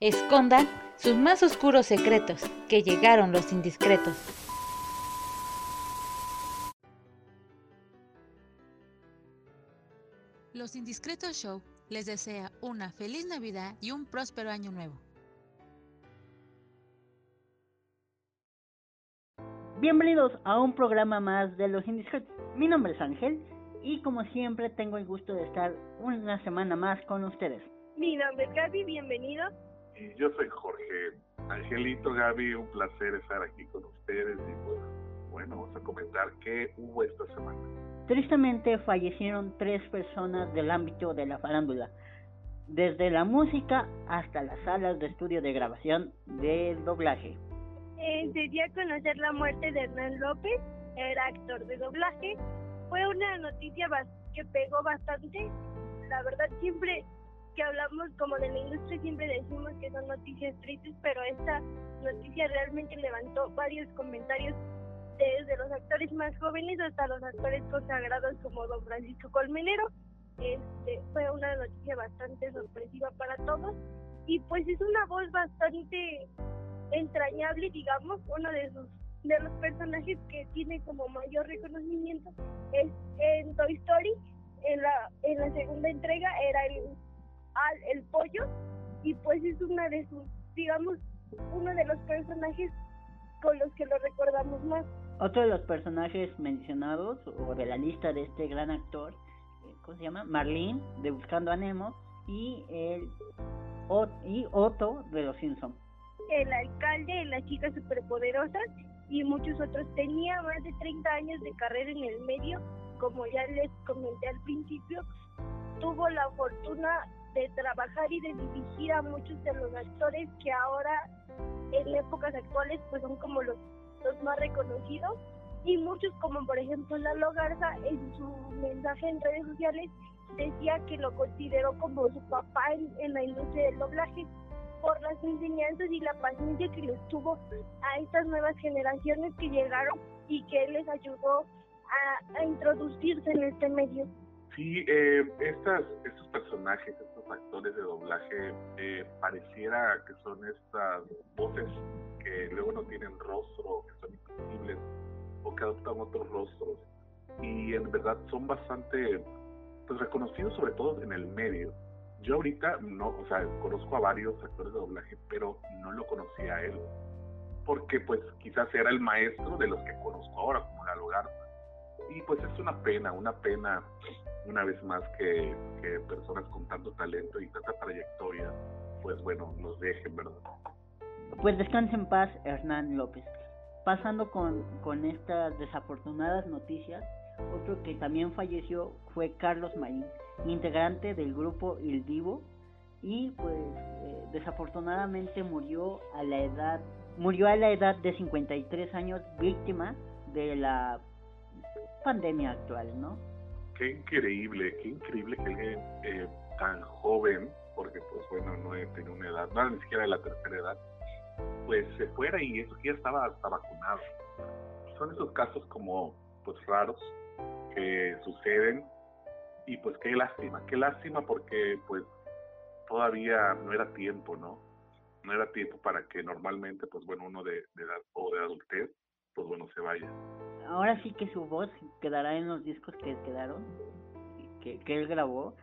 Escondan sus más oscuros secretos, que llegaron los indiscretos. Los Indiscretos Show les desea una feliz Navidad y un próspero año nuevo. Bienvenidos a un programa más de Los Indiscretos. Mi nombre es Ángel y como siempre tengo el gusto de estar una semana más con ustedes. Mi nombre es Gaby, bienvenido. Y yo soy Jorge. Angelito, Gaby, un placer estar aquí con ustedes y pues, bueno, vamos a comentar qué hubo esta semana. Tristemente fallecieron tres personas del ámbito de la farándula, desde la música hasta las salas de estudio de grabación del doblaje. Eh, se dio a conocer la muerte de Hernán López, era actor de doblaje. Fue una noticia que pegó bastante. La verdad, siempre que hablamos como de la industria, siempre decimos que son noticias tristes, pero esta noticia realmente levantó varios comentarios desde los actores más jóvenes hasta los actores consagrados como don Francisco Colmenero. Este, fue una noticia bastante sorpresiva para todos y pues es una voz bastante entrañable, digamos, uno de sus de los personajes que tiene como mayor reconocimiento es en Toy Story, en la, en la segunda entrega era el, el pollo y pues es una de sus, digamos, uno de los personajes con los que lo recordamos más. Otro de los personajes mencionados o de la lista de este gran actor, eh, ¿cómo se llama? Marlene de Buscando a Nemo y el y Otto de Los Simpsons el alcalde, la chica superpoderosa y muchos otros. Tenía más de 30 años de carrera en el medio, como ya les comenté al principio. Tuvo la fortuna de trabajar y de dirigir a muchos de los actores que ahora en épocas actuales pues son como los, los más reconocidos y muchos como por ejemplo Lalo Garza en su mensaje en redes sociales decía que lo consideró como su papá en, en la industria del doblaje por las enseñanzas y la paciencia que les tuvo a estas nuevas generaciones que llegaron y que les ayudó a, introducirse en este medio. Sí, eh, estos personajes, actores de doblaje, eh, pareciera que son estas voces que luego no tienen rostro, que son invisibles o que adoptan otros rostros. Y en verdad son bastante pues, reconocidos sobre todo en el medio yo ahorita no, o sea, conozco a varios actores de doblaje, pero no lo conocía a él. Porque pues quizás era el maestro de los que conozco ahora, como Lalo Garza. Y pues es una pena, una pena una vez más que, que personas con tanto talento y tanta trayectoria, pues bueno, nos dejen, ¿verdad? Pues descanse en paz, Hernán López. Pasando con, con estas desafortunadas noticias, otro que también falleció fue Carlos Marín, integrante del grupo Il Divo y pues eh, desafortunadamente murió a la edad murió a la edad de 53 años víctima de la pandemia actual, ¿no? Qué increíble, qué increíble que alguien eh, tan joven, porque pues bueno, no tenía una edad, no ni siquiera de la tercera edad, pues se fuera y eso ya estaba hasta vacunado. Son esos casos como pues raros que suceden y pues qué lástima, qué lástima porque pues todavía no era tiempo, ¿no? No era tiempo para que normalmente pues bueno uno de edad o de adultez pues bueno se vaya. Ahora sí que su voz quedará en los discos que quedaron, que, que él grabó.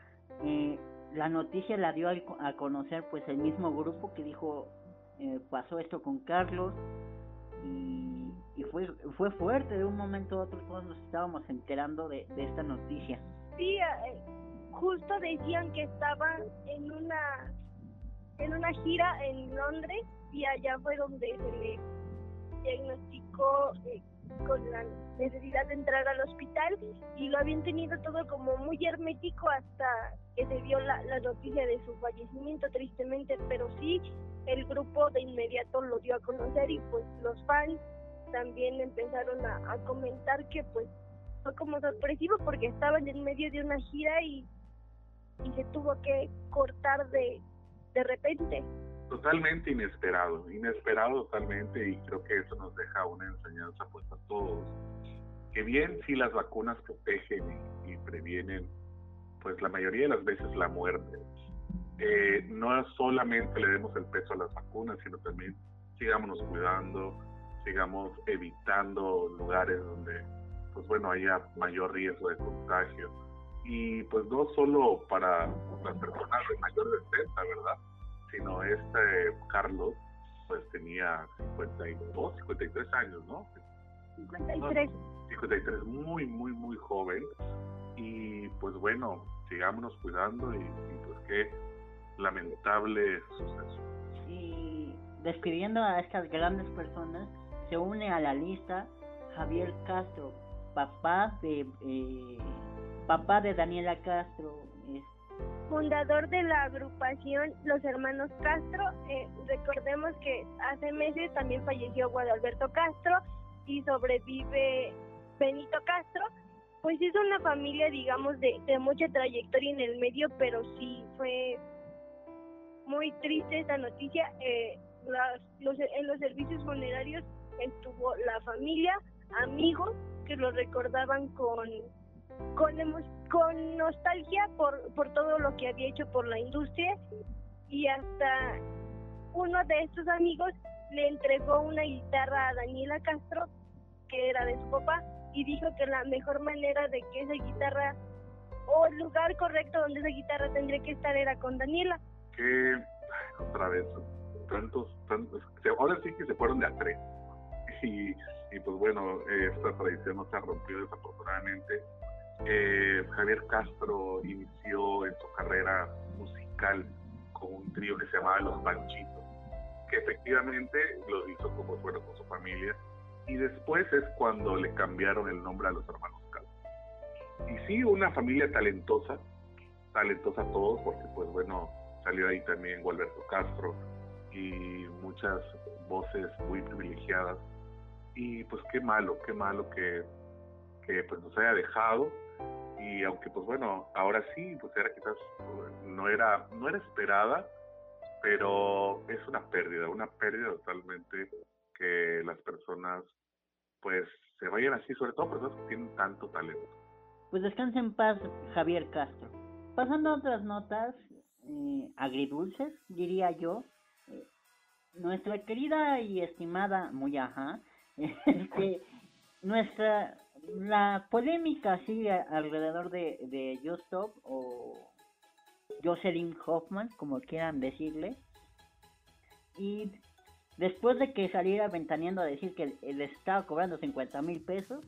Eh, la noticia la dio a conocer pues el mismo grupo que dijo eh, pasó esto con Carlos y, y, fue fue fuerte de un momento a otro todos nos estábamos enterando de, de esta noticia sí, eh, justo decían que estaba en una en una gira en Londres y allá fue donde se le diagnosticó eh, con la necesidad de entrar al hospital y lo habían tenido todo como muy hermético hasta que se dio la, noticia de su fallecimiento tristemente, pero sí el grupo de inmediato lo dio a conocer y pues los fans también empezaron a, a comentar que pues fue como sorpresivo porque estaban en medio de una gira y, y se tuvo que cortar de, de repente. Totalmente inesperado, inesperado totalmente y creo que eso nos deja una enseñanza pues a todos. Que bien si las vacunas protegen y, previenen pues la mayoría de las veces la muerte, eh, no solamente le demos el peso a las vacunas, sino también sigámonos cuidando, sigamos evitando lugares donde, pues bueno, haya mayor riesgo de contagio. Y pues no solo para las personas de mayor de 60, ¿verdad? Sino este Carlos, pues tenía 52, 53 años, ¿no? 53. 53, muy, muy, muy joven. Y pues bueno, sigámonos cuidando y, y pues qué lamentable suceso. Y despidiendo a estas grandes personas, se une a la lista Javier Castro, papá de eh, papá de Daniela Castro, fundador de la agrupación Los Hermanos Castro. Eh, recordemos que hace meses también falleció Guadalberto Castro y sobrevive Benito Castro. Pues es una familia, digamos, de, mucha trayectoria en el medio, pero sí fue muy triste esta noticia. Eh, los, en los servicios funerarios estuvo la familia, amigos que lo recordaban con con, con nostalgia por, por todo lo que había hecho por la industria y hasta uno de estos amigos le entregó una guitarra a Daniela Castro que era de su papá y dijo que la mejor manera de que esa guitarra o el lugar correcto donde esa guitarra tendría que estar era con Daniela. Que otra vez tantos, tantos, ahora sí que se fueron de a tres y, y pues bueno, esta tradición no se ha rompido desafortunadamente. Eh, Javier Castro inició en su carrera musical con un trío que se llamaba Los Panchitos, que efectivamente lo hizo como bueno con su familia, y después es cuando le cambiaron el nombre a los hermanos Castro. Y sí, una familia talentosa, talentosa todos, porque pues bueno, salió ahí también Gualberto Castro y muchas voces muy privilegiadas. Y pues qué malo, qué malo que, que pues nos haya dejado y aunque pues bueno, ahora sí, pues era quizás no era no era esperada, pero es una pérdida, una pérdida totalmente que las personas pues se vayan así, sobre todo personas que tienen tanto talento. Pues descanse en paz Javier Castro. Pasando a otras notas eh, agridulces, diría yo, eh, nuestra querida y estimada Muyaja este, nuestra la polémica sigue alrededor de, de Justop o Jocelyn Hoffman, como quieran decirle. Y después de que saliera ventaneando a decir que le estaba cobrando 50 mil pesos,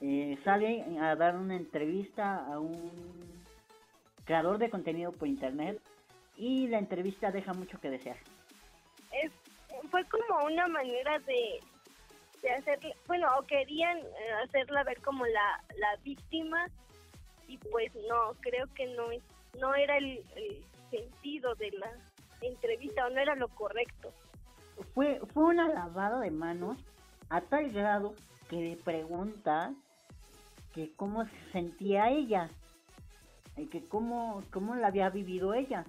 eh, sale a dar una entrevista a un creador de contenido por internet y la entrevista deja mucho que desear. Es, fue como una manera de de hacer, bueno, o querían eh, hacerla ver como la, la víctima y pues no, creo que no no era el, sentido de la entrevista o no era lo correcto. Fue, fue una lavada de manos a tal grado que le pregunta que cómo se sentía ella, y que cómo, cómo la había vivido ella.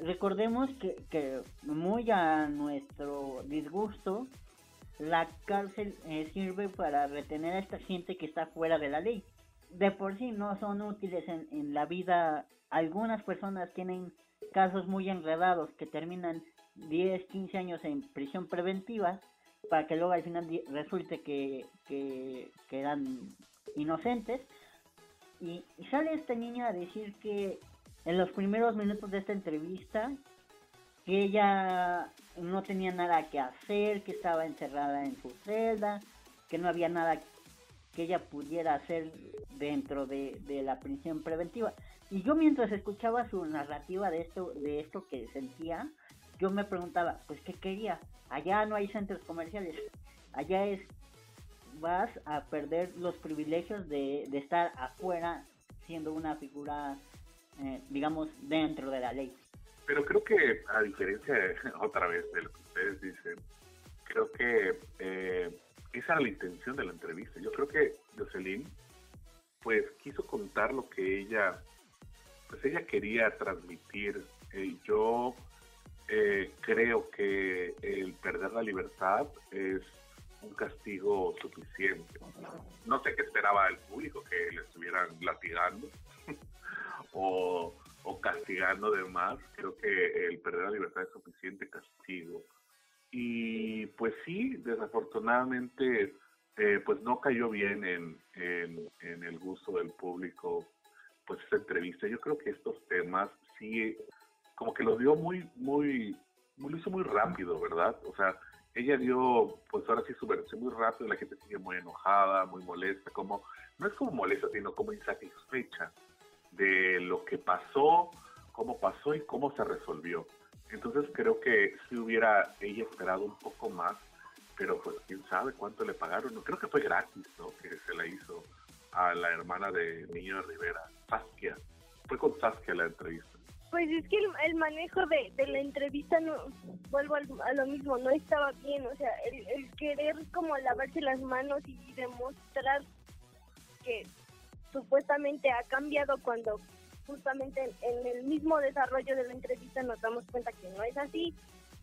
Recordemos que, que muy a nuestro disgusto, la cárcel eh, sirve para retener a esta gente que está fuera de la ley. De por sí no son útiles en, la vida. Algunas personas tienen casos muy enredados que terminan 10, 15 años en prisión preventiva para que luego al final resulte que, que, eran inocentes. Y, y sale esta niña a decir que en los primeros minutos de esta entrevista que ella no tenía nada que hacer, que estaba encerrada en su celda, que no había nada que ella pudiera hacer dentro de, la prisión preventiva. Y yo mientras escuchaba su narrativa de esto, de esto que sentía, yo me preguntaba, pues qué quería. Allá no hay centros comerciales, allá es vas a perder los privilegios de, estar afuera siendo una figura, eh, digamos, dentro de la ley. Pero creo que, a diferencia otra vez de lo que ustedes dicen, creo que eh, esa era la intención de la entrevista. Yo creo que Jocelyn, pues, quiso contar lo que ella, pues, ella quería transmitir. Eh, yo eh, creo que el perder la libertad es un castigo suficiente. No sé qué esperaba el público, que le estuvieran latigando o o castigando de más. Creo que el perder la libertad es suficiente castigo. Y pues sí, desafortunadamente, eh, pues no cayó bien en, en, el gusto del público, pues esta entrevista. Yo creo que estos temas sí, como que los dio muy, muy, muy, lo hizo muy rápido, ¿verdad? O sea, ella dio, pues ahora sí su versión muy rápido, la gente sigue muy enojada, muy molesta, como, no es como molesta, sino como insatisfecha de lo que pasó, cómo pasó y cómo se resolvió. Entonces creo que si hubiera ella esperado un poco más, pero pues quién sabe cuánto le pagaron. Creo que fue gratis, ¿no? Que se la hizo a la hermana de Niño Rivera, Saskia. Fue con Saskia la entrevista. Pues es que el, manejo de, la entrevista, no vuelvo a lo mismo, no estaba bien. O sea, el querer como lavarse las manos y demostrar que supuestamente ha cambiado cuando justamente en, el mismo desarrollo de la entrevista nos damos cuenta que no es así,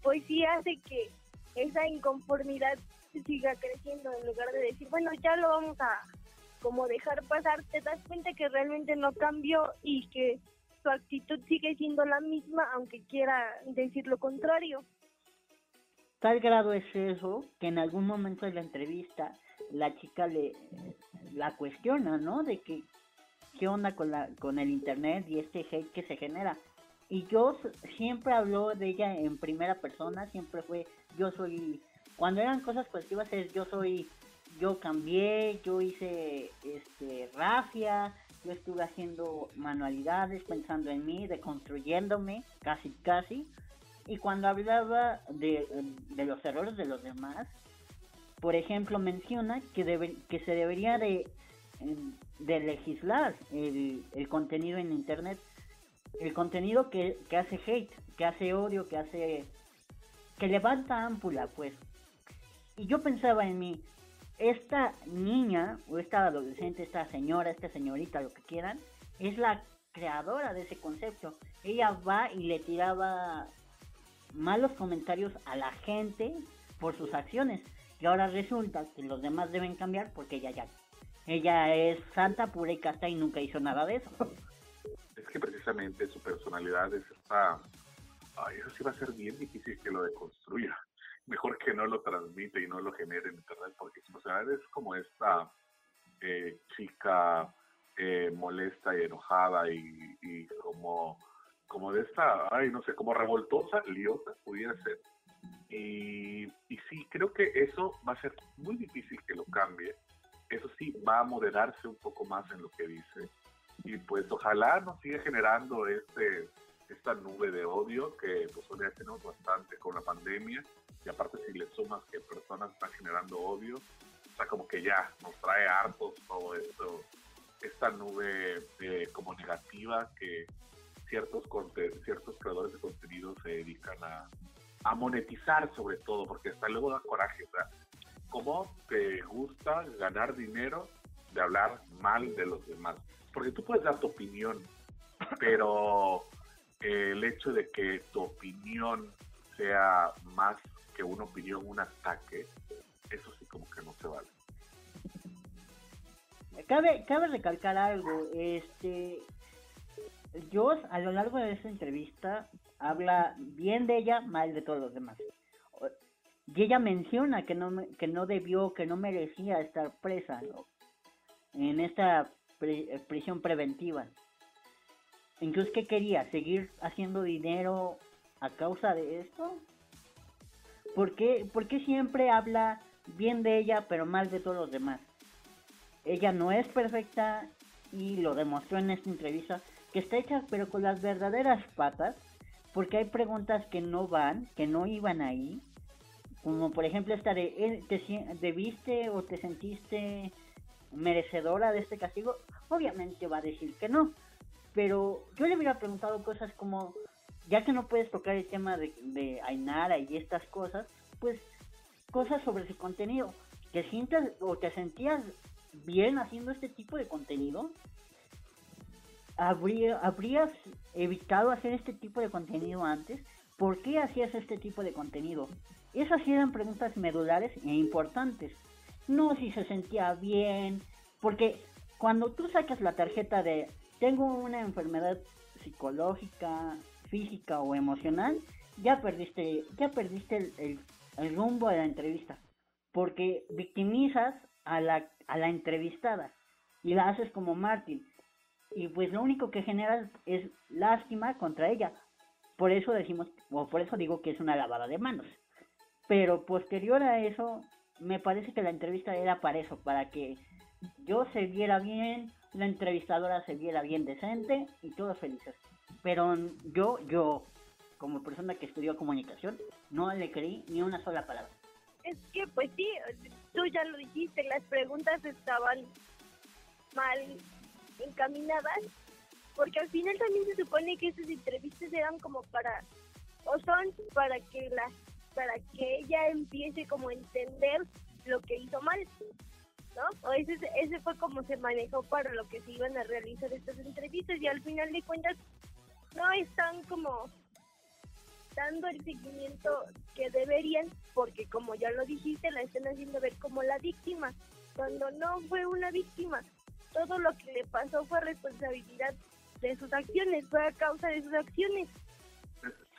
pues sí hace que esa inconformidad siga creciendo en lugar de decir, bueno, ya lo vamos a como dejar pasar, te das cuenta que realmente no cambió y que su actitud sigue siendo la misma, aunque quiera decir lo contrario. Tal grado es eso que en algún momento de la entrevista la chica le la cuestiona, ¿no? De que qué onda con la con el internet y este hate que se genera. Y yo siempre hablo de ella en primera persona, siempre fue yo soy cuando eran cosas positivas es yo soy yo cambié, yo hice este rafia, yo estuve haciendo manualidades, pensando en mí, deconstruyéndome, casi casi. Y cuando hablaba de, de los errores de los demás, por ejemplo, menciona que, debe, que se debería de, de legislar el, el, contenido en Internet, el contenido que, que hace hate, que hace odio, que hace... que levanta ámpula, pues. Y yo pensaba en mí, esta niña, o esta adolescente, esta señora, esta señorita, lo que quieran, es la creadora de ese concepto. Ella va y le tiraba malos comentarios a la gente por sus acciones. Y ahora resulta que los demás deben cambiar porque ella ya. Ella es santa, pura y casta y nunca hizo nada de eso. Es que precisamente su personalidad es esta. Ay, eso sí va a ser bien difícil que lo deconstruya. Mejor que no lo transmite y no lo genere en internet, porque su personalidad es como esta eh, chica eh, molesta y enojada y, y, como, como de esta, ay, no sé, como revoltosa, liosa, pudiera ser. Y, y sí, creo que eso va a ser muy difícil que lo cambie. Eso sí, va a moderarse un poco más en lo que dice. Y pues ojalá nos siga generando este esta nube de odio que pues hoy tenemos bastante con la pandemia y aparte si le sumas que personas están generando odio, o sea como que ya nos trae hartos todo esto, esta nube como negativa que ciertos ciertos creadores de contenido se dedican a, a monetizar sobre todo, porque hasta luego da coraje. Sea, ¿cómo te gusta ganar dinero de hablar mal de los demás? Porque tú puedes dar tu opinión, pero el hecho de que tu opinión sea más que una opinión, un ataque, eso sí como que no se vale. Cabe, cabe recalcar algo, este, yo a lo largo de esta entrevista habla bien de ella, mal de todos los demás. Y ella menciona que no, que no debió, que no merecía estar presa en esta prisión preventiva. Incluso que quería seguir haciendo dinero a causa de esto. ¿Por qué, ¿Por qué siempre habla bien de ella pero mal de todos los demás? Ella no es perfecta y lo demostró en esta entrevista que está hecha pero con las verdaderas patas porque hay preguntas que no van, que no iban ahí, como por ejemplo esta de, eh, ¿te debiste o te sentiste merecedora de este castigo? Obviamente va a decir que no, pero yo le hubiera preguntado cosas como, ya que no puedes tocar el tema de, de Ainara y estas cosas, pues cosas sobre su contenido, ¿te sientas o te sentías bien haciendo este tipo de contenido? ¿Habría, ¿Habrías evitado hacer este tipo de contenido antes? ¿Por qué hacías este tipo de contenido? Esas eran preguntas medulares e importantes. No si se sentía bien, porque cuando tú sacas la tarjeta de tengo una enfermedad psicológica, física o emocional, ya perdiste, ya perdiste el, el, rumbo de la entrevista, porque victimizas a la, a la entrevistada y la haces como Martín y pues lo único que generas es lástima contra ella. Por eso decimos, o por eso digo que es una lavada de manos. Pero posterior a eso, me parece que la entrevista era para eso, para que yo se viera bien, la entrevistadora se viera bien decente y todos felices. Pero yo, yo, como persona que estudió comunicación, no le creí ni una sola palabra. Es que, pues sí, tú ya lo dijiste, las preguntas estaban mal encaminadas, porque al final también se supone que esas entrevistas eran como para, o son para que la, para que ella empiece como a entender lo que hizo mal, ¿no? O ese, ese fue como se manejó para lo que se iban a realizar estas entrevistas y al final de cuentas no están como dando el seguimiento que deberían, porque como ya lo dijiste, la están haciendo ver como la víctima, cuando no fue una víctima. Todo lo que le pasó fue responsabilidad de sus acciones, fue a causa de sus acciones.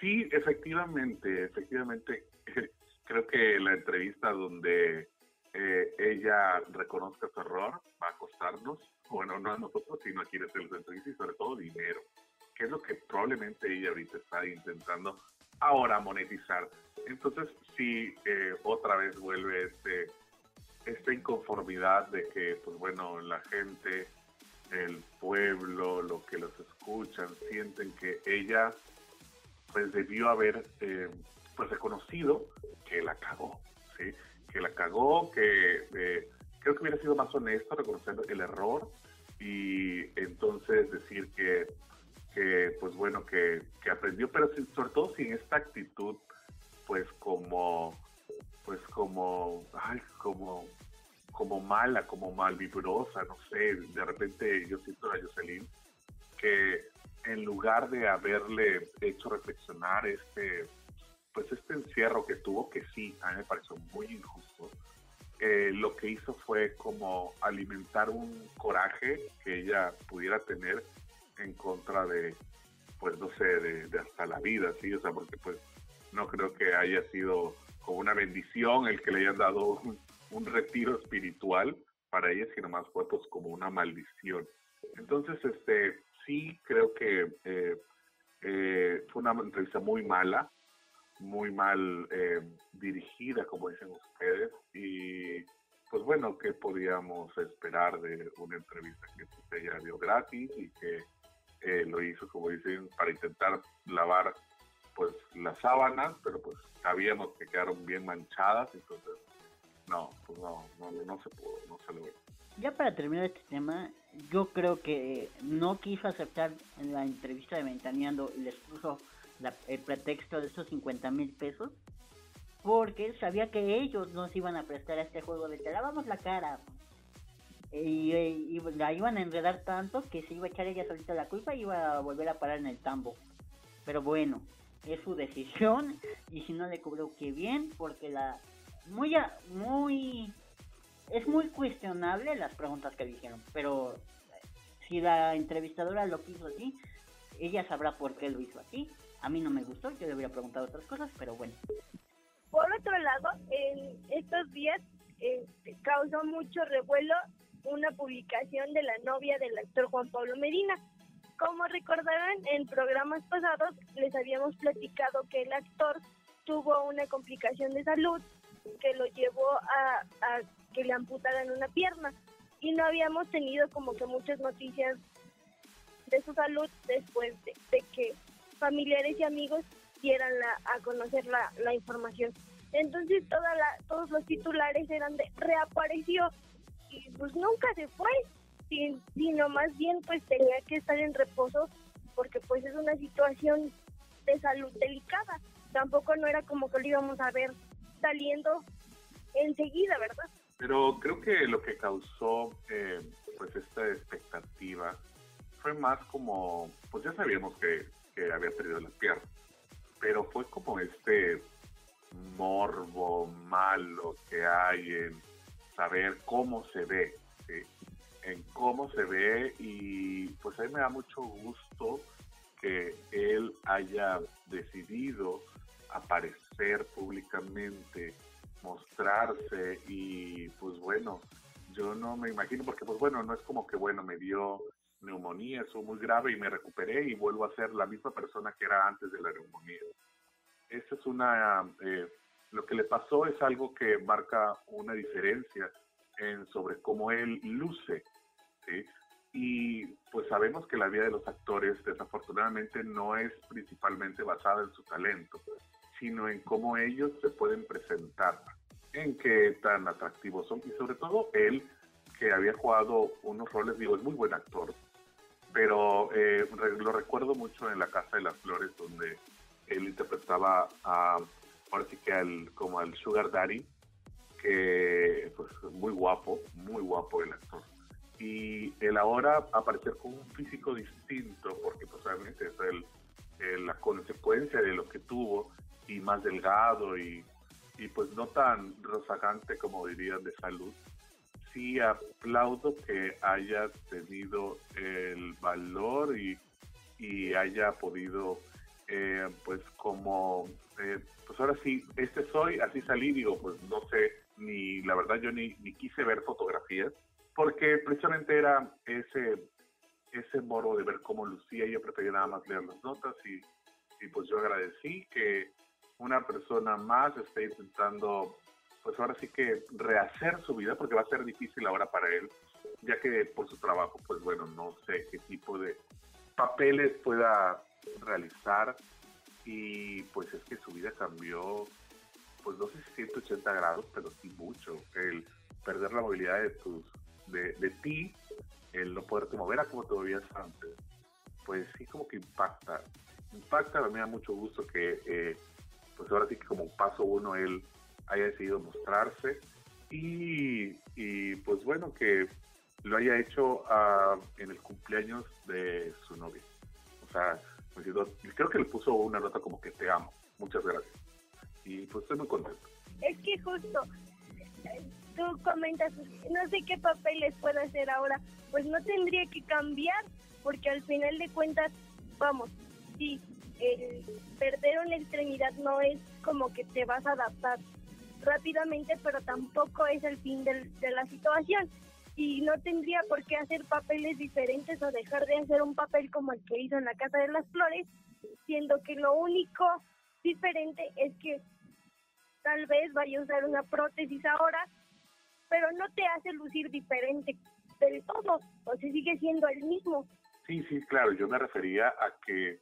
Sí, efectivamente, efectivamente, creo que la entrevista donde eh, ella reconozca su error va a costarnos, bueno, no a nosotros, sino a quienes se los entrevista y sobre todo dinero, que es lo que probablemente ella ahorita está intentando ahora monetizar. Entonces, sí, eh, otra vez vuelve este, esta inconformidad de que, pues bueno, la gente, el pueblo, lo que los escuchan, sienten que ella, pues debió haber, eh, pues reconocido que la cagó, ¿sí? Que la cagó, que eh, creo que hubiera sido más honesto reconocer el error y entonces decir que que pues bueno, que, aprendió, pero sobre todo sin esta actitud, pues como, pues como, ay, como, como mala, como malvibrosa, no sé, de repente yo siento a Jocelyn que en lugar de haberle hecho reflexionar este, pues este encierro que tuvo, que sí, a mí me pareció muy injusto, eh, lo que hizo fue como alimentar un coraje que ella pudiera tener en contra de, pues no sé, de, hasta la vida, ¿sí? O sea, porque pues no creo que haya sido como una bendición el que le hayan dado un, retiro espiritual para ella, sino más fue pues como una maldición. Entonces, este, sí creo que eh, eh, fue una entrevista muy mala, muy mal eh, dirigida, como dicen ustedes, y pues bueno, ¿qué podíamos esperar de una entrevista que ella dio gratis y que eh, lo hizo, como dicen, para intentar lavar pues las sábanas, pero pues sabíamos que quedaron bien manchadas, entonces no, pues no, no, no se pudo, no se logró. Ya para terminar este tema, yo creo que no quiso aceptar en la entrevista de Ventaneando y les puso el pretexto de esos 50 mil pesos, porque sabía que ellos no se iban a prestar a este juego de te lavamos la cara, y, la iban a enredar tanto que se iba a echar ella solita la culpa y iba a volver a parar en el tambo. Pero bueno, es su decisión y si no le cubrió que bien porque la muy muy es muy cuestionable las preguntas que dijeron, pero si la entrevistadora lo quiso así, ella sabrá por qué lo hizo así. A mí no me gustó, yo le hubiera preguntado otras cosas, pero bueno. Por otro lado, en estos días eh, causó mucho revuelo una publicación de la novia del actor Juan Pablo Medina. Como recordarán, en programas pasados les habíamos platicado que el actor tuvo una complicación de salud que lo llevó a, que le amputaran una pierna. Y no habíamos tenido como que muchas noticias de su salud después de, que familiares y amigos dieran a conocer la, la información. Entonces toda la, todos los titulares eran de reapareció pues nunca se fue, sino más bien pues tenía que estar en reposo porque pues es una situación de salud delicada. Tampoco no era como que lo íbamos a ver saliendo enseguida, ¿verdad? Pero creo que lo que causó eh, pues esta expectativa fue más como, pues ya sabíamos que, que había perdido las piernas, pero fue como este morbo malo que hay en saber cómo se ve, en cómo se ve y pues a mí me da mucho gusto que él haya decidido aparecer públicamente, mostrarse y pues bueno, yo no me imagino porque pues bueno, no es como que bueno, me dio neumonía, eso muy grave y me recuperé y vuelvo a ser la misma persona que era antes de la neumonía. Esa es una, eh, lo que le pasó es algo que marca una diferencia en sobre cómo él luce, ¿sí? Y pues sabemos que la vida de los actores desafortunadamente no es principalmente basada en su talento, sino en cómo ellos se pueden presentar, en qué tan atractivos son y sobre todo él que había jugado unos roles, digo, es muy buen actor, pero eh, lo recuerdo mucho en La Casa de las Flores donde él interpretaba a, ahora sí que al, como al Sugar Daddy, que pues muy guapo, muy guapo el actor y el ahora aparecer con un físico distinto, porque pues es el, la consecuencia de lo que tuvo, y más delgado y, y pues no tan rozagante como dirían de salud, sí aplaudo que haya tenido el valor y, y haya podido eh, pues como eh, pues ahora sí este soy así salí digo pues no sé ni la verdad yo ni, ni quise ver fotografías porque precisamente era ese, ese moro de ver cómo lucía, yo prefería nada más leer las notas y, y pues yo agradecí que una persona más esté intentando, pues ahora sí que rehacer su vida, porque va a ser difícil ahora para él, ya que por su trabajo, pues bueno, no sé qué tipo de papeles pueda realizar. Y pues es que su vida cambió, pues no sé si 180 grados, pero sí mucho, el perder la movilidad de tus de, ti, el no poderte mover a como te movías antes, pues sí como que impacta. Impacta, me da mucho gusto que, eh, pues ahora sí que como paso uno él haya decidido mostrarse y, y pues bueno, que lo haya hecho uh, en el cumpleaños de su novia. O sea, creo que le puso una nota como que te amo. Muchas gracias. Y pues estoy muy contento. Es que justo tú comentas, no sé qué papeles puede hacer ahora, pues no tendría que cambiar, porque al final de cuentas, vamos, sí, perder una extremidad no es como que te vas a adaptar rápidamente, pero tampoco es el fin de la situación. Y no tendría por qué hacer papeles diferentes o dejar de hacer un papel como el que hizo en la Casa de las Flores, siendo que lo único diferente es que tal vez vaya a usar una prótesis ahora pero no te hace lucir diferente del todo, o se sigue siendo el mismo. Sí, sí, claro, yo me refería a que,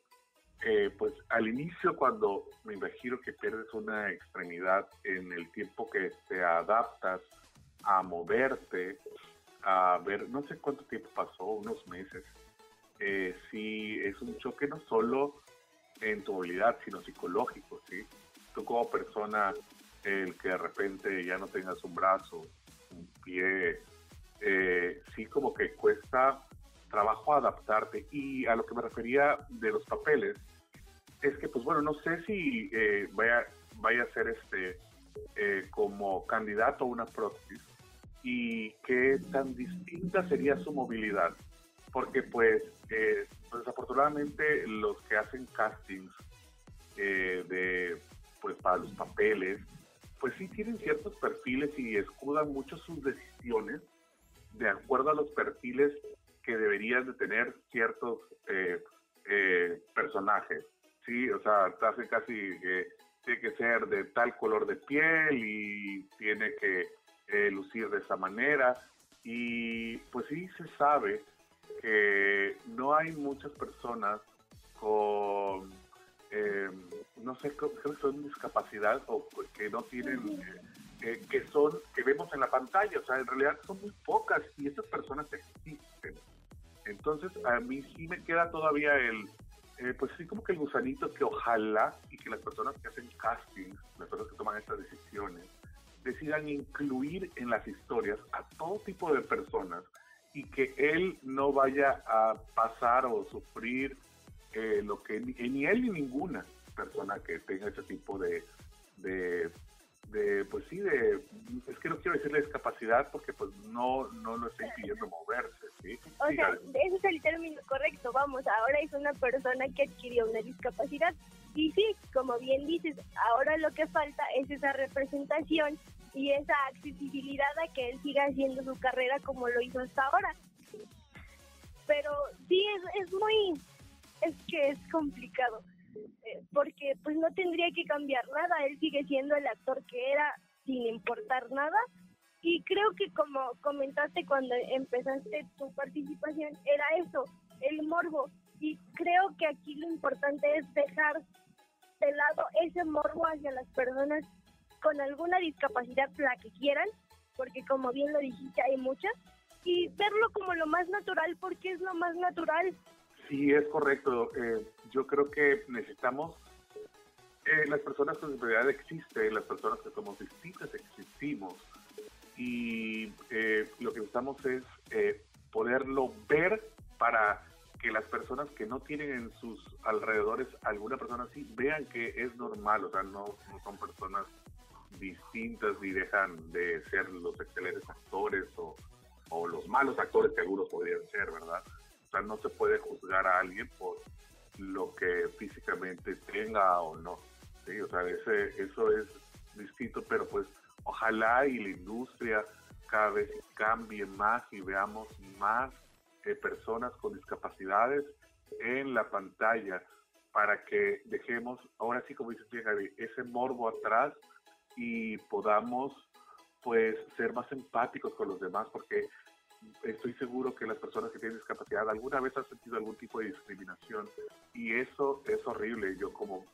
eh, pues al inicio cuando me imagino que pierdes una extremidad en el tiempo que te adaptas a moverte, a ver, no sé cuánto tiempo pasó, unos meses, eh, sí es un choque no solo en tu movilidad, sino psicológico, ¿sí? Tú como persona, el que de repente ya no tengas un brazo, un pie, eh, sí como que cuesta trabajo adaptarte. Y a lo que me refería de los papeles, es que pues bueno, no sé si eh, vaya, vaya a ser este eh, como candidato a una prótesis y qué tan distinta sería su movilidad. Porque pues, pues desafortunadamente los que hacen castings de pues para los papeles pues sí tienen ciertos perfiles y escudan mucho sus decisiones de acuerdo a los perfiles que deberían de tener ciertos eh, eh, personajes, ¿sí? O sea, hace casi que tiene que ser de tal color de piel y tiene que eh, lucir de esa manera. Y pues sí se sabe que no hay muchas personas con eh, no sé, creo que son discapacidad o que no tienen, eh, que son, que vemos en la pantalla, o sea, en realidad son muy pocas y esas personas existen. Entonces, a mí sí me queda todavía el, eh, pues sí, como que el gusanito que ojalá y que las personas que hacen casting, las personas que toman estas decisiones, decidan incluir en las historias a todo tipo de personas y que él no vaya a pasar o sufrir eh, lo que ni, él ni ninguna persona que tenga ese tipo de, de, de, pues sí, de, es que no quiero decirle discapacidad porque pues no, no lo estoy pidiendo moverse, ¿sí? O sea, ese es el término correcto, vamos, ahora es una persona que adquirió una discapacidad. Y sí, como bien dices, ahora lo que falta es esa representación y esa accesibilidad a que él siga haciendo su carrera como lo hizo hasta ahora. Pero sí, es, es muy, es que es complicado eh, porque pues no tendría que cambiar nada, él sigue siendo el actor que era sin importar nada. Y creo que como comentaste cuando empezaste tu participación era eso, el morbo. Y creo que aquí lo importante es dejar de lado ese morbo hacia las personas con alguna discapacidad, la que quieran, porque como bien lo dijiste hay muchas, y verlo como lo más natural porque es lo más natural Sí, es correcto. Eh, yo creo que necesitamos, eh, las personas con discapacidad existen, las personas que somos distintas existimos. Y eh, lo que necesitamos es poderlo ver para que las personas que no tienen en sus alrededores alguna persona así vean que es normal, o sea, no, son personas distintas ni dejan de ser los excelentes actores o los malos actores que algunos podrían ser, ¿verdad? Sea, no se puede juzgar a alguien por lo que físicamente tenga o no. ¿sí? O sea, ese, eso es distinto, pero pues ojalá y la industria cada vez cambie más y veamos más eh, personas con discapacidades en la pantalla para que dejemos, ahora sí como dice Javi, ese morbo atrás y podamos pues ser más empáticos con los demás, porque estoy seguro que las personas que tienen discapacidad alguna vez han sentido algún tipo de discriminación y eso es horrible. Yo como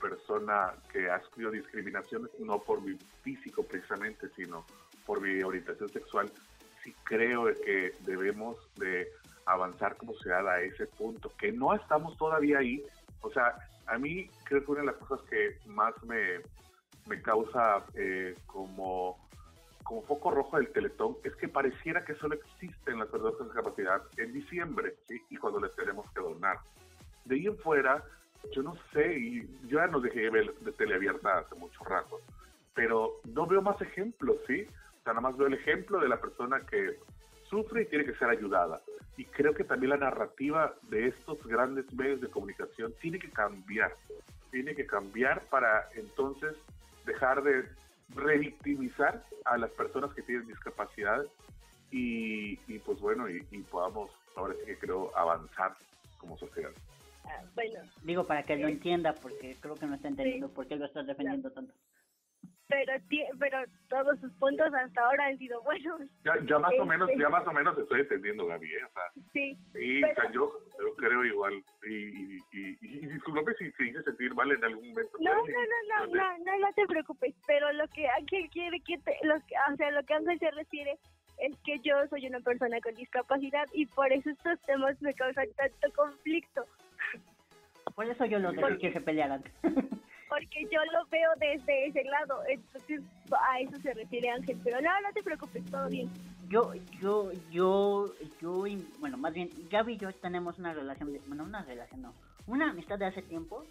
persona que ha sufrido discriminaciones, no por mi físico precisamente, sino por mi orientación sexual, sí creo que debemos de avanzar como ciudad a ese punto, que no estamos todavía ahí. O sea, a mí creo que una de las cosas que más me, me causa eh, como como foco rojo del Teletón es que pareciera que solo existen las personas con discapacidad en diciembre, ¿sí? Y cuando les tenemos que donar. De ahí en fuera, yo no sé, y yo ya no dejé ver de teleabierta hace mucho rato, pero no veo más ejemplos, ¿sí? O sea, nada más veo el ejemplo de la persona que sufre y tiene que ser ayudada. Y creo que también la narrativa de estos grandes medios de comunicación tiene que cambiar. Tiene que cambiar para entonces dejar de revictimizar a las personas que tienen discapacidad y, pues bueno, y, podamos ahora sí que creo avanzar como sociedad. Ah, bueno. Digo para que lo entienda, porque creo que no está entendiendo por qué lo estás defendiendo tanto pero pero todos sus puntos hasta ahora han sido buenos. Ya, ya más o menos, ya más o menos estoy entendiendo, Gaby. ¿eh? sí. Sí, yo, creo igual. Y, y, y, y disculpe si se hice sentir mal en algún momento. No, no, no, no, no, no, te preocupes. Pero lo que Ángel quiere que te, lo que, o sea, lo que Ángel se refiere es que yo soy una persona con discapacidad y por eso estos temas me causan tanto conflicto. Por eso yo los dejé que se pelearan. porque yo lo veo desde ese lado. Entonces, a eso se refiere Ángel. Pero no, no te preocupes, todo bien. Yo, yo, yo, yo, bueno, más bien, Gaby y yo tenemos una relación, de, bueno, una relación, no, una amistad de hace tiempo.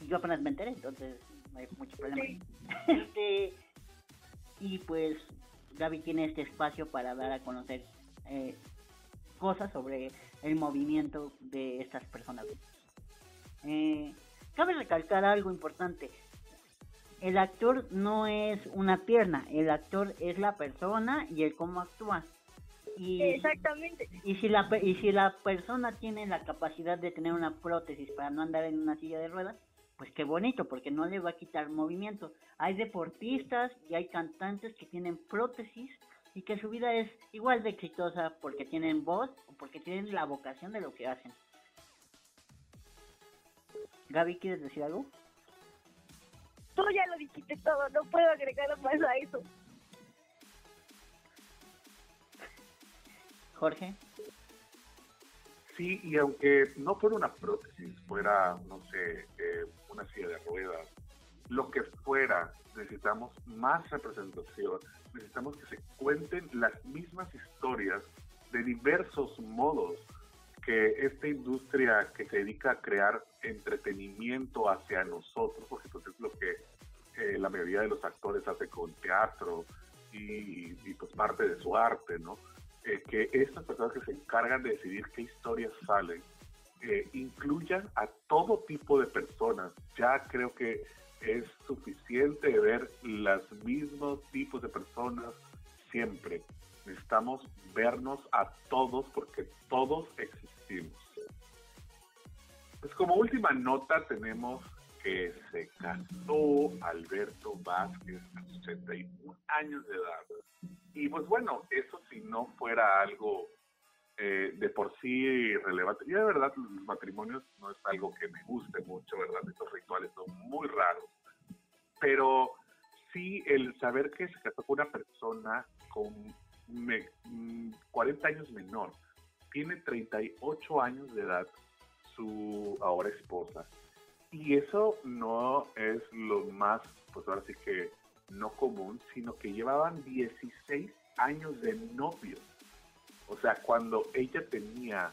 Y yo apenas me enteré, entonces no hay mucho problema. Este, y pues, Gaby tiene este espacio para dar a conocer eh, cosas sobre el movimiento de estas personas. Eh, Cabe recalcar algo importante. El actor no es una pierna, el actor es la persona y el cómo actúa. Y, Exactamente. Y si, la, y si la persona tiene la capacidad de tener una prótesis para no andar en una silla de ruedas, pues qué bonito, porque no le va a quitar movimiento. Hay deportistas y hay cantantes que tienen prótesis y que su vida es igual de exitosa porque tienen voz o porque tienen la vocación de lo que hacen. Gaby, ¿quieres decir algo? Tú ya lo dijiste todo, no puedo agregar más a eso. Jorge. Sí, y aunque no fuera una prótesis, fuera, no sé, eh, una silla de ruedas, lo que fuera, necesitamos más representación, necesitamos que se cuenten las mismas historias de diversos modos que esta industria que se dedica a crear entretenimiento hacia nosotros, porque pues es lo que eh, la mayoría de los actores hace con teatro y, pues parte de su arte, ¿no? Eh, que estas personas que se encargan de decidir qué historias salen, eh, incluyan a todo tipo de personas. Ya creo que es suficiente ver los mismos tipos de personas siempre. Necesitamos vernos a todos porque todos existimos. Pues como última nota tenemos que se casó Alberto Vázquez a 81 años de edad. Y pues bueno, eso si no fuera algo eh, de por sí relevante. Y de verdad, los matrimonios no es algo que me guste mucho, ¿verdad? Estos rituales son muy raros. Pero sí el saber que se casó con una persona con 40 mm, años menor, tiene 38 años de edad, su ahora esposa. Y eso no es lo más, pues ahora sí que no común, sino que llevaban 16 años de novios o sea, cuando ella tenía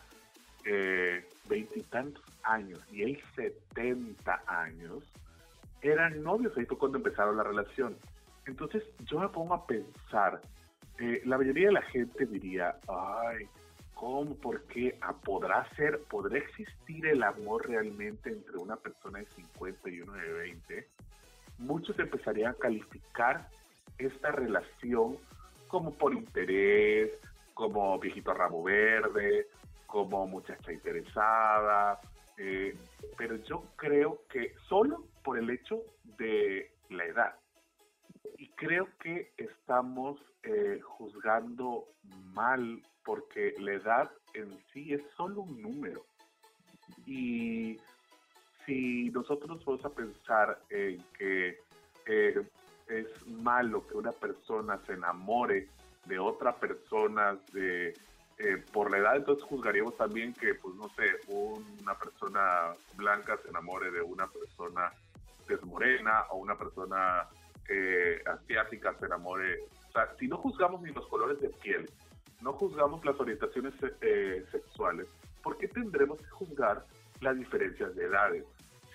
eh, veintitantos años y él setenta años, eran novios, ahí fue cuando empezaron la relación. Entonces yo me pongo a pensar, eh, la mayoría de la gente diría, ay, ¿cómo? ¿Por qué? Ah, ¿Podrá ser, podrá existir el amor realmente entre una persona de 50 y uno de 20? Muchos empezarían a calificar esta relación como por interés, como Viejito Rabo Verde, como Muchacha Interesada, eh, pero yo creo que solo por el hecho de la edad. Creo que estamos eh, juzgando mal porque la edad en sí es solo un número. Y si nosotros vamos a pensar en que eh, es malo que una persona se enamore de otra persona, de, eh, por la edad, entonces juzgaríamos también que, pues no sé, una persona blanca se enamore de una persona que es morena o una persona eh, asiática se enamore. O sea, si no juzgamos ni los colores de piel, no juzgamos las orientaciones eh, sexuales, ¿por qué tendremos que juzgar las diferencias de edades?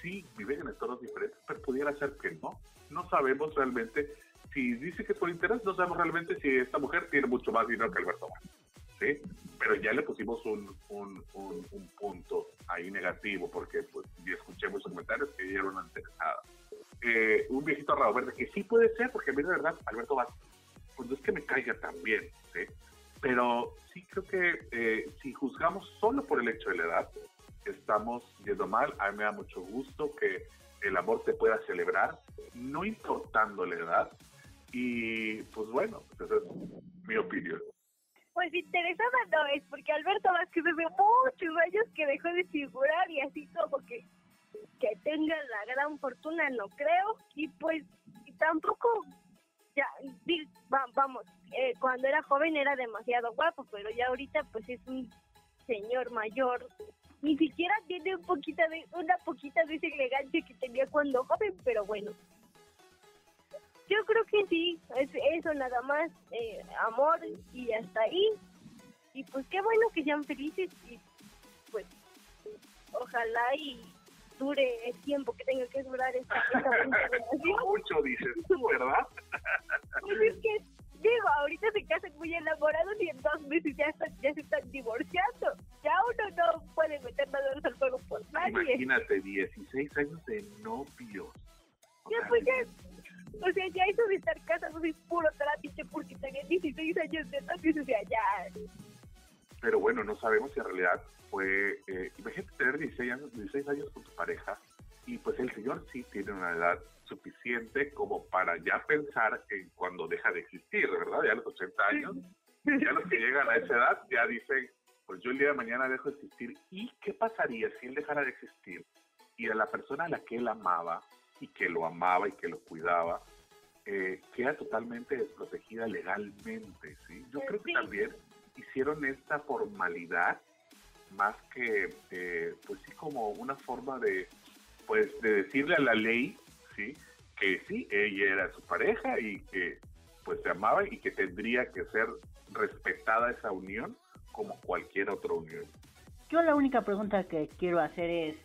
Sí, viven en entornos diferentes, pero pudiera ser que no. No sabemos realmente si dice que por interés, no sabemos realmente si esta mujer tiene mucho más dinero que Alberto Vázquez. ¿sí? Pero ya le pusimos un, un, un, punto ahí negativo, porque pues, escuché muchos comentarios que dieron una interesada. Eh, un viejito rabo verde, que sí puede ser, porque a mí de verdad, Alberto Vázquez, pues no es que me caiga tan bien, ¿sí? pero sí creo que eh, si juzgamos solo por el hecho de la edad, estamos yendo mal. A mí me da mucho gusto que el amor se pueda celebrar, no importando la edad, y pues bueno, esa es mi opinión. Pues interesada no es, porque Alberto Vázquez hace muchos años que dejó de figurar y así como que, que tenga la gran fortuna, no creo. Y pues tampoco, ya, vamos, eh, cuando era joven era demasiado guapo, pero ya ahorita pues es un señor mayor. Ni siquiera tiene un poquita de, una poquita de esa elegancia que tenía cuando joven, pero bueno, yo creo que sí, es eso nada más, eh, amor y hasta ahí. Y pues qué bueno que sean felices y pues ojalá y dure el tiempo que tenga que durar esta, esta Mucho dices tú, ¿verdad? Pues es que, digo, ahorita se casan muy enamorados y en dos meses ya, ya se están divorciando. Ya uno no puede meter nada al fuego por nadie. Imagínate, 16 años de novios. Ya, pues ya o sea, ya eso de estar casado es puro trámite porque tenía 16 años de y o sea, ya. Pero bueno, no sabemos si en realidad fue. Eh, imagínate tener 16 años, 16 años con tu pareja y pues el señor sí tiene una edad suficiente como para ya pensar en cuando deja de existir, ¿verdad? Ya a los 80 años, ya los que llegan a esa edad ya dicen, pues yo el día de mañana dejo de existir. ¿Y qué pasaría si él dejara de existir? Y a la persona a la que él amaba y que lo amaba y que lo cuidaba, eh, queda totalmente desprotegida legalmente. ¿sí? Yo creo que también hicieron esta formalidad más que, eh, pues sí, como una forma de, pues, de decirle a la ley, ¿sí? Que sí, ella era su pareja y que, pues, se amaba y que tendría que ser respetada esa unión como cualquier otra unión. Yo la única pregunta que quiero hacer es,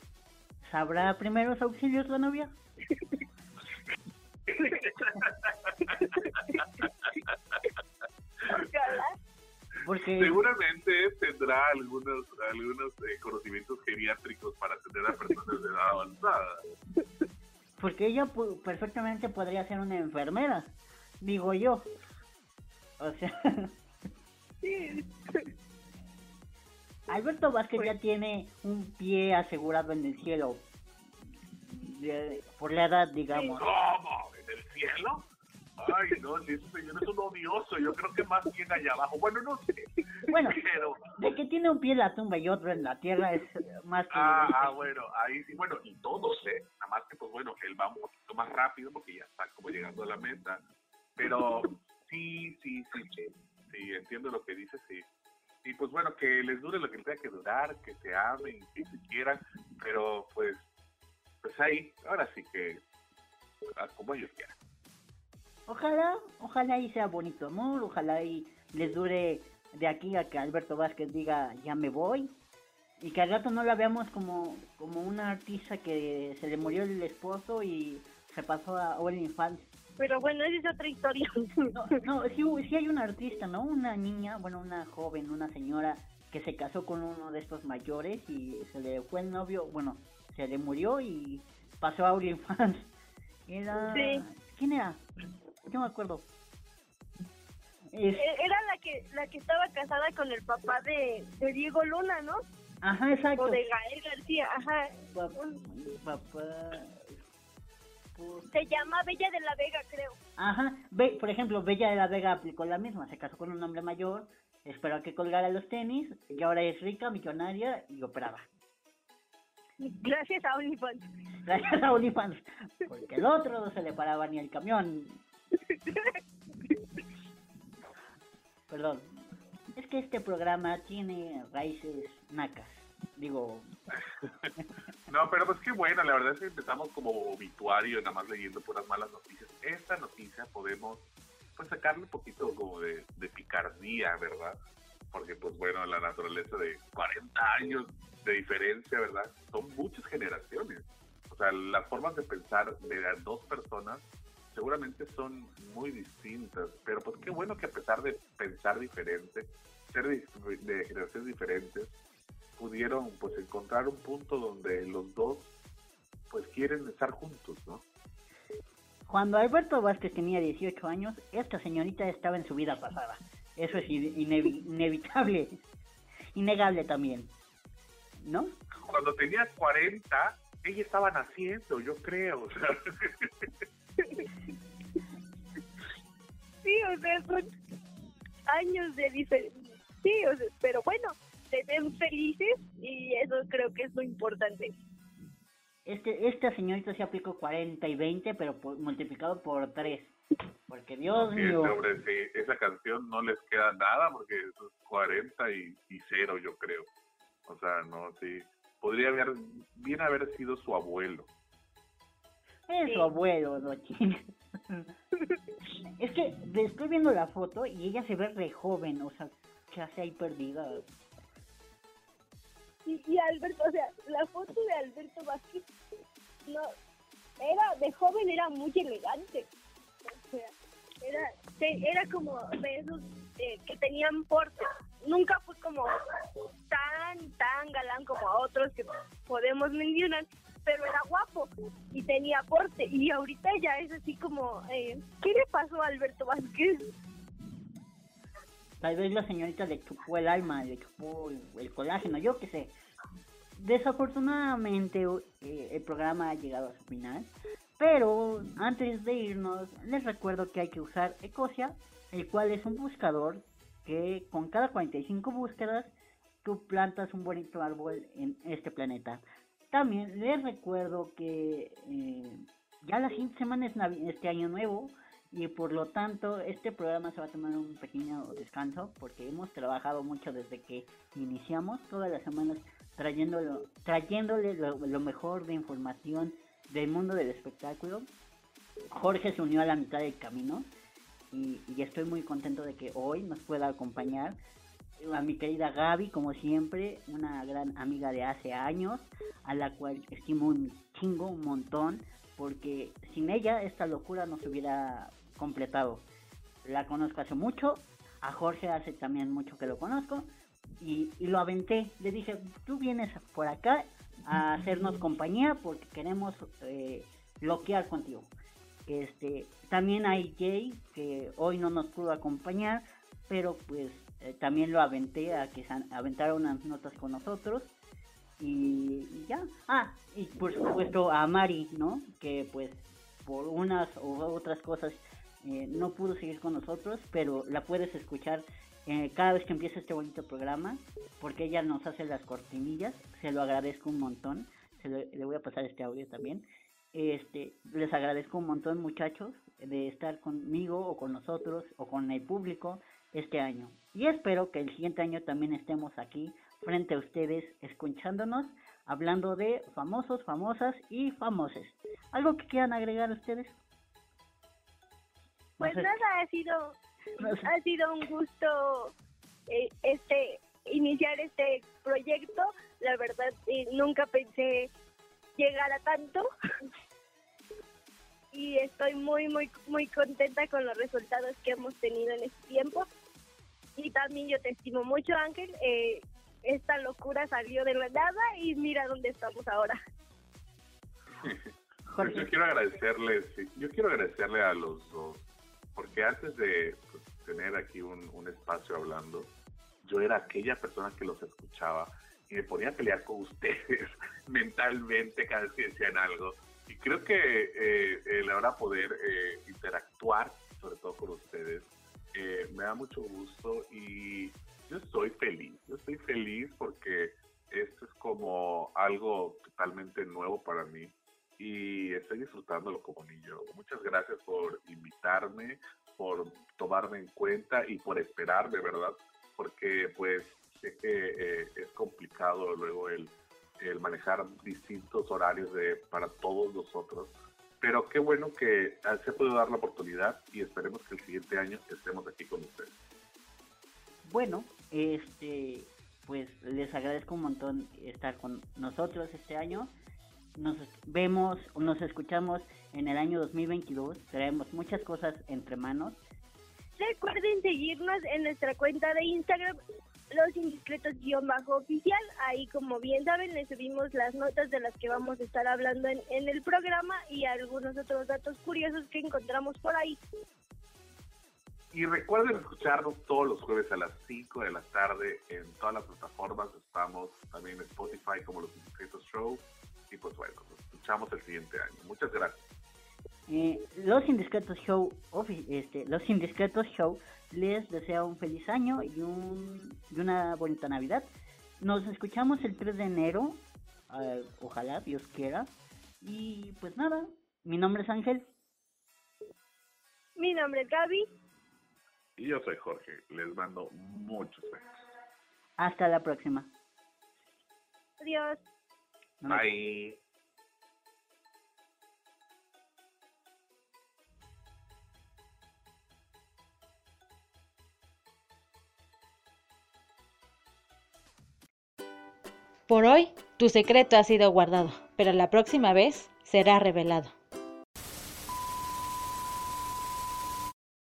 ¿sabrá primeros auxilios la novia? Porque Seguramente tendrá algunos, algunos eh, conocimientos geriátricos para atender a personas de edad avanzada. porque ella pu- perfectamente podría ser una enfermera, digo yo. O sea. Alberto Vázquez ya tiene un pie asegurado en el cielo. de- por la edad, digamos. ¿Cómo? ¿En el cielo? Ay, no, si ese señor es un odioso, yo creo que más bien allá abajo. Bueno, no sé. Bueno, Pero, de que tiene un pie en la tumba y otro en la tierra es más que ah, ah, bueno, ahí sí, bueno, y todos, ¿eh? Nada más que, pues bueno, él va un poquito más rápido porque ya está como llegando a la meta. Pero sí, sí, sí, sí, sí, entiendo lo que dice, sí. Y pues bueno, que les dure lo que tenga que durar, que se amen, que se quieran, pero pues, pues ahí, ahora sí que, ah, como ellos quieran. Ojalá, ojalá y sea bonito amor, ojalá y les dure de aquí a que Alberto Vázquez diga ya me voy y que al rato no la veamos como, como una artista que se le murió el esposo y se pasó a OnlyFans. Pero bueno, esa es otra historia. No, no, sí, sí hay una artista, ¿no? Una niña, bueno, una joven, una señora que se casó con uno de estos mayores y se le fue el novio, bueno, se le murió y pasó a OnlyFans. Era... Sí. ¿Quién era? No me acuerdo. Es- E- Era la que la que estaba casada con el papá de, de Diego Luna, ¿no? Ajá, exacto. O de Gael García, ajá. Pa- papá- Se llama Bella de la Vega, creo. Ajá, Be- por ejemplo, Bella de la Vega aplicó la misma, se casó con un hombre mayor, esperó a que colgara los tenis y ahora es rica, millonaria y operaba. Gracias a OnlyFans. Gracias a OnlyFans, porque el otro no se le paraba ni el camión. Perdón, es que este programa tiene raíces nacas, digo, No, pero pues qué bueno, la verdad es que empezamos como obituario, nada más leyendo puras malas noticias. Esta noticia podemos pues sacarle un poquito como de, de picardía, ¿verdad? Porque pues bueno, la naturaleza de 40 años de diferencia, ¿verdad? Son muchas generaciones. O sea, las formas de pensar de las dos personas seguramente son muy distintas, pero pues qué bueno que a pesar de pensar diferente, ser de, de generaciones diferentes, pudieron pues encontrar un punto donde los dos pues quieren estar juntos, ¿no? Cuando Alberto Vázquez tenía 18 años, esta señorita estaba en su vida pasada. Eso es ine- inevi- inevitable, innegable también, ¿no? Cuando tenía 40, ella estaba naciendo, yo creo. Sí, o sea, son años de diferencia. Sí, o sea, pero bueno, se ven felices y eso creo que es lo importante. Este, esta señorita se aplicó 40 y 20, pero por- multiplicado por 3. Porque Dios sí, mío, hombre, sí, esa canción no les queda nada porque es 40 y, y cero, yo creo. O sea, no, sí. Podría haber, bien haber sido su abuelo. Es Sí. su abuelo. Es que estoy viendo la foto y ella se ve re joven, o sea, que hace ahí perdida. Y, y Alberto, o sea, la foto de Alberto Vázquez, no, era, de joven era muy elegante. O sea, era, era como de esos eh, que tenían porte. Nunca fue como tan, tan galán como a otros que podemos mencionar, pero era guapo y tenía porte. Y ahorita ya es así como, eh, ¿qué le pasó a Alberto Vázquez? Tal vez la señorita le chupó el alma, le chupó el, colágeno, yo qué sé. Desafortunadamente eh, el programa ha llegado a su final, pero antes de irnos les recuerdo que hay que usar Ecosia, el cual es un buscador que con cada 45 búsquedas tú plantas un bonito árbol en este planeta. También les recuerdo que eh, ya la siguiente semana es este año nuevo y por lo tanto este programa se va a tomar un pequeño descanso porque hemos trabajado mucho desde que iniciamos todas las semanas trayéndolo, trayéndole lo, mejor de información del mundo del espectáculo. Jorge se unió a la mitad del camino y estoy muy contento de que hoy nos pueda acompañar a mi querida Gaby, como siempre, una gran amiga de hace años, a la cual estimo un chingo, un montón, porque sin ella esta locura no se hubiera completado. La conozco hace mucho, a Jorge hace también mucho que lo conozco y, lo aventé. Le dije, tú vienes por acá a hacernos compañía porque queremos eh, bloquear contigo. Este, también hay Jay que hoy no nos pudo acompañar, pero pues eh, también lo aventé a que aventara unas notas con nosotros y, ya. Ah, y por supuesto a Mari, ¿no? Que pues por unas u otras cosas eh, no pudo seguir con nosotros, pero la puedes escuchar eh, cada vez que empieza este bonito programa, porque ella nos hace las cortinillas, se lo agradezco un montón, se le voy a pasar este audio también. Este, les agradezco un montón muchachos de estar conmigo o con nosotros o con el público este año. Y espero que el siguiente año también estemos aquí frente a ustedes escuchándonos, hablando de famosos, famosas y famoses. ¿Algo que quieran agregar ustedes? Pues nada, ha sido, ha sido un gusto eh, este iniciar este proyecto. La verdad, eh, nunca pensé llegar a tanto. y estoy muy, muy, muy contenta con los resultados que hemos tenido en este tiempo. Y también yo te estimo mucho, Ángel. Eh, esta locura salió de la nada y mira dónde estamos ahora. yo quiero agradecerles, yo quiero agradecerle a los dos, porque antes de pues, tener aquí un, espacio hablando, yo era aquella persona que los escuchaba y me ponía a pelear con ustedes mentalmente cada vez que decían algo. Y creo que eh, el ahora poder eh, interactuar, sobre todo con ustedes, eh, me da mucho gusto y yo estoy feliz, yo estoy feliz porque esto es como algo totalmente nuevo para mí y estoy disfrutándolo como niño. Muchas gracias por invitarme, por tomarme en cuenta y por esperarme, ¿verdad? Porque pues sé que eh, es complicado luego el, el, manejar distintos horarios de, para todos nosotros. Pero qué bueno que se ha podido dar la oportunidad y esperemos que el siguiente año estemos aquí con ustedes. Bueno, este, pues les agradezco un montón estar con nosotros este año. Nos vemos, nos escuchamos en el año 2022. Traemos muchas cosas entre manos. Recuerden seguirnos en nuestra cuenta de Instagram, los indiscretos-oficial. Ahí, como bien saben, les subimos las notas de las que vamos a estar hablando en, en el programa y algunos otros datos curiosos que encontramos por ahí. Y recuerden escucharnos todos los jueves a las 5 de la tarde en todas las plataformas. Estamos también en Spotify como Los Indiscretos Show. Y pues bueno, nos escuchamos el siguiente año. Muchas gracias. Eh, los Indiscretos Show, este, Los Indiscretos Show les desea un feliz año y, un, y una bonita Navidad. Nos escuchamos el 3 de enero. Eh, ojalá Dios quiera. Y pues nada, mi nombre es Ángel. Mi nombre es Gaby. Y yo soy Jorge. Les mando muchos besos. Hasta la próxima. Adiós. Bye. Por hoy, tu secreto ha sido guardado, pero la próxima vez será revelado.